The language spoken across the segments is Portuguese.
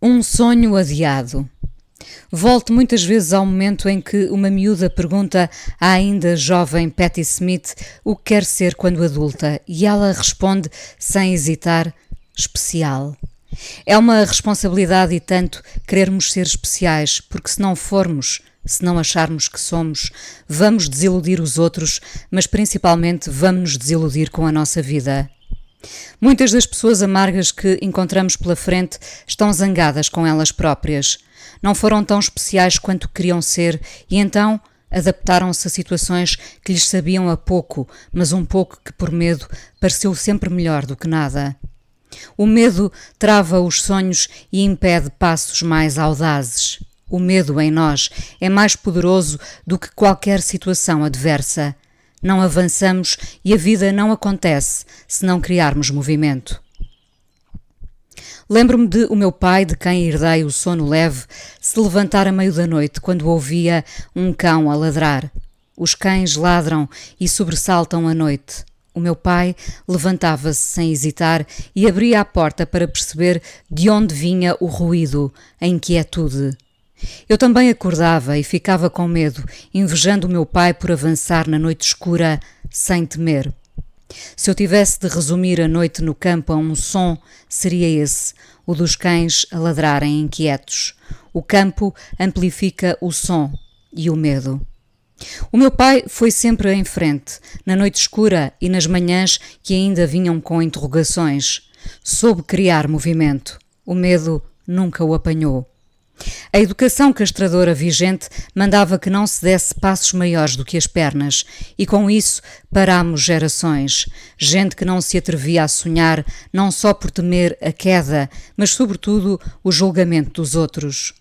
Um sonho adiado. Volto muitas vezes ao momento em que uma miúda pergunta à ainda jovem Patty Smith o que quer ser quando adulta e ela responde sem hesitar: especial. É uma responsabilidade e tanto querermos ser especiais, porque se não formos, se não acharmos que somos, vamos desiludir os outros, mas principalmente vamos nos desiludir com a nossa vida. Muitas das pessoas amargas que encontramos pela frente estão zangadas com elas próprias. Não foram tão especiais quanto queriam ser e então adaptaram-se a situações que lhes sabiam a pouco, mas um pouco que por medo pareceu sempre melhor do que nada. O medo trava os sonhos e impede passos mais audazes. O medo em nós é mais poderoso do que qualquer situação adversa. Não avançamos e a vida não acontece se não criarmos movimento. Lembro-me de o meu pai, de quem herdei o sono leve, se levantar a meio da noite quando ouvia um cão a ladrar. Os cães ladram e sobressaltam à noite. O meu pai levantava-se sem hesitar e abria a porta para perceber de onde vinha o ruído, a inquietude. Eu também acordava e ficava com medo, invejando o meu pai por avançar na noite escura sem temer. Se eu tivesse de resumir a noite no campo a um som, seria esse, o dos cães a ladrarem inquietos. O campo amplifica o som e o medo. O meu pai foi sempre em frente, na noite escura e nas manhãs que ainda vinham com interrogações. Soube criar movimento. O medo nunca o apanhou. A educação castradora vigente mandava que não se desse passos maiores do que as pernas, e com isso parámos gerações. Gente que não se atrevia a sonhar, não só por temer a queda, mas sobretudo o julgamento dos outros.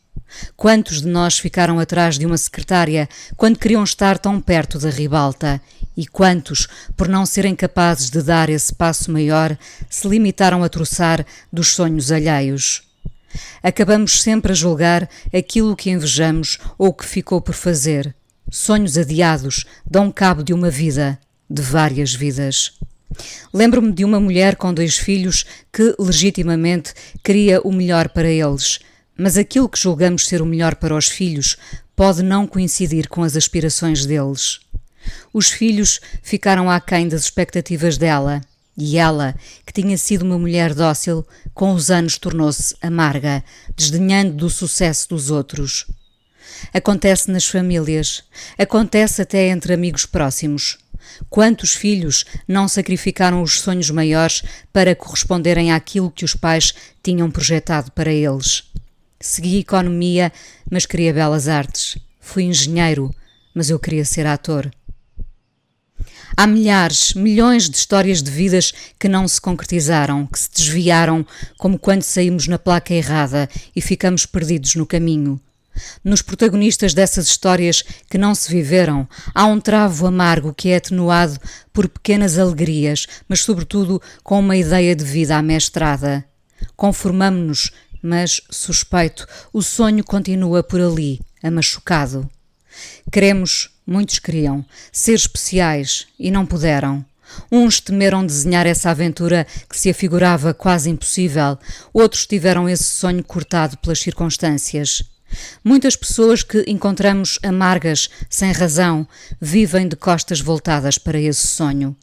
Quantos de nós ficaram atrás de uma secretária quando queriam estar tão perto da ribalta? E quantos, por não serem capazes de dar esse passo maior, se limitaram a troçar dos sonhos alheios? Acabamos sempre a julgar aquilo que invejamos ou que ficou por fazer. Sonhos adiados dão cabo de uma vida, de várias vidas. Lembro-me de uma mulher com dois filhos que, legitimamente, queria o melhor para eles, mas aquilo que julgamos ser o melhor para os filhos pode não coincidir com as aspirações deles. Os filhos ficaram aquém das expectativas dela e ela, que tinha sido uma mulher dócil, com os anos tornou-se amarga, desdenhando do sucesso dos outros. Acontece nas famílias, acontece até entre amigos próximos. Quantos filhos não sacrificaram os sonhos maiores para corresponderem àquilo que os pais tinham projetado para eles? Segui economia, mas queria belas artes. Fui engenheiro, mas eu queria ser ator. Há milhares, milhões de histórias de vidas que não se concretizaram, que se desviaram, como quando saímos na placa errada e ficamos perdidos no caminho. Nos protagonistas dessas histórias que não se viveram, há um travo amargo que é atenuado por pequenas alegrias, mas sobretudo com uma ideia de vida amestrada. Conformamo-nos, mas, suspeito, o sonho continua por ali, amachucado. Queremos, muitos queriam, ser especiais e não puderam. Uns temeram desenhar essa aventura que se afigurava quase impossível, outros tiveram esse sonho cortado pelas circunstâncias. Muitas pessoas que encontramos amargas, sem razão, vivem de costas voltadas para esse sonho.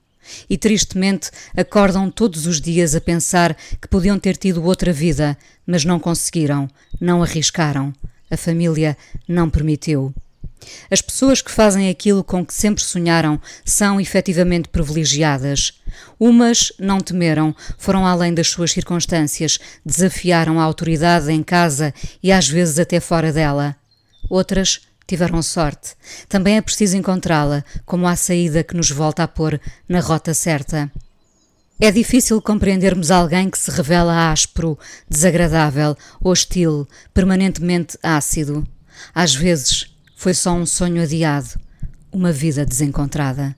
E tristemente acordam todos os dias a pensar que podiam ter tido outra vida, mas não conseguiram, não arriscaram. A família não permitiu. As pessoas que fazem aquilo com que sempre sonharam são efetivamente privilegiadas. Umas não temeram, foram além das suas circunstâncias, desafiaram a autoridade em casa e às vezes até fora dela. Outras tiveram sorte. Também é preciso encontrá-la, como a saída que nos volta a pôr na rota certa. É difícil compreendermos alguém que se revela áspero, desagradável, hostil, permanentemente ácido. Às vezes, foi só um sonho adiado, uma vida desencontrada.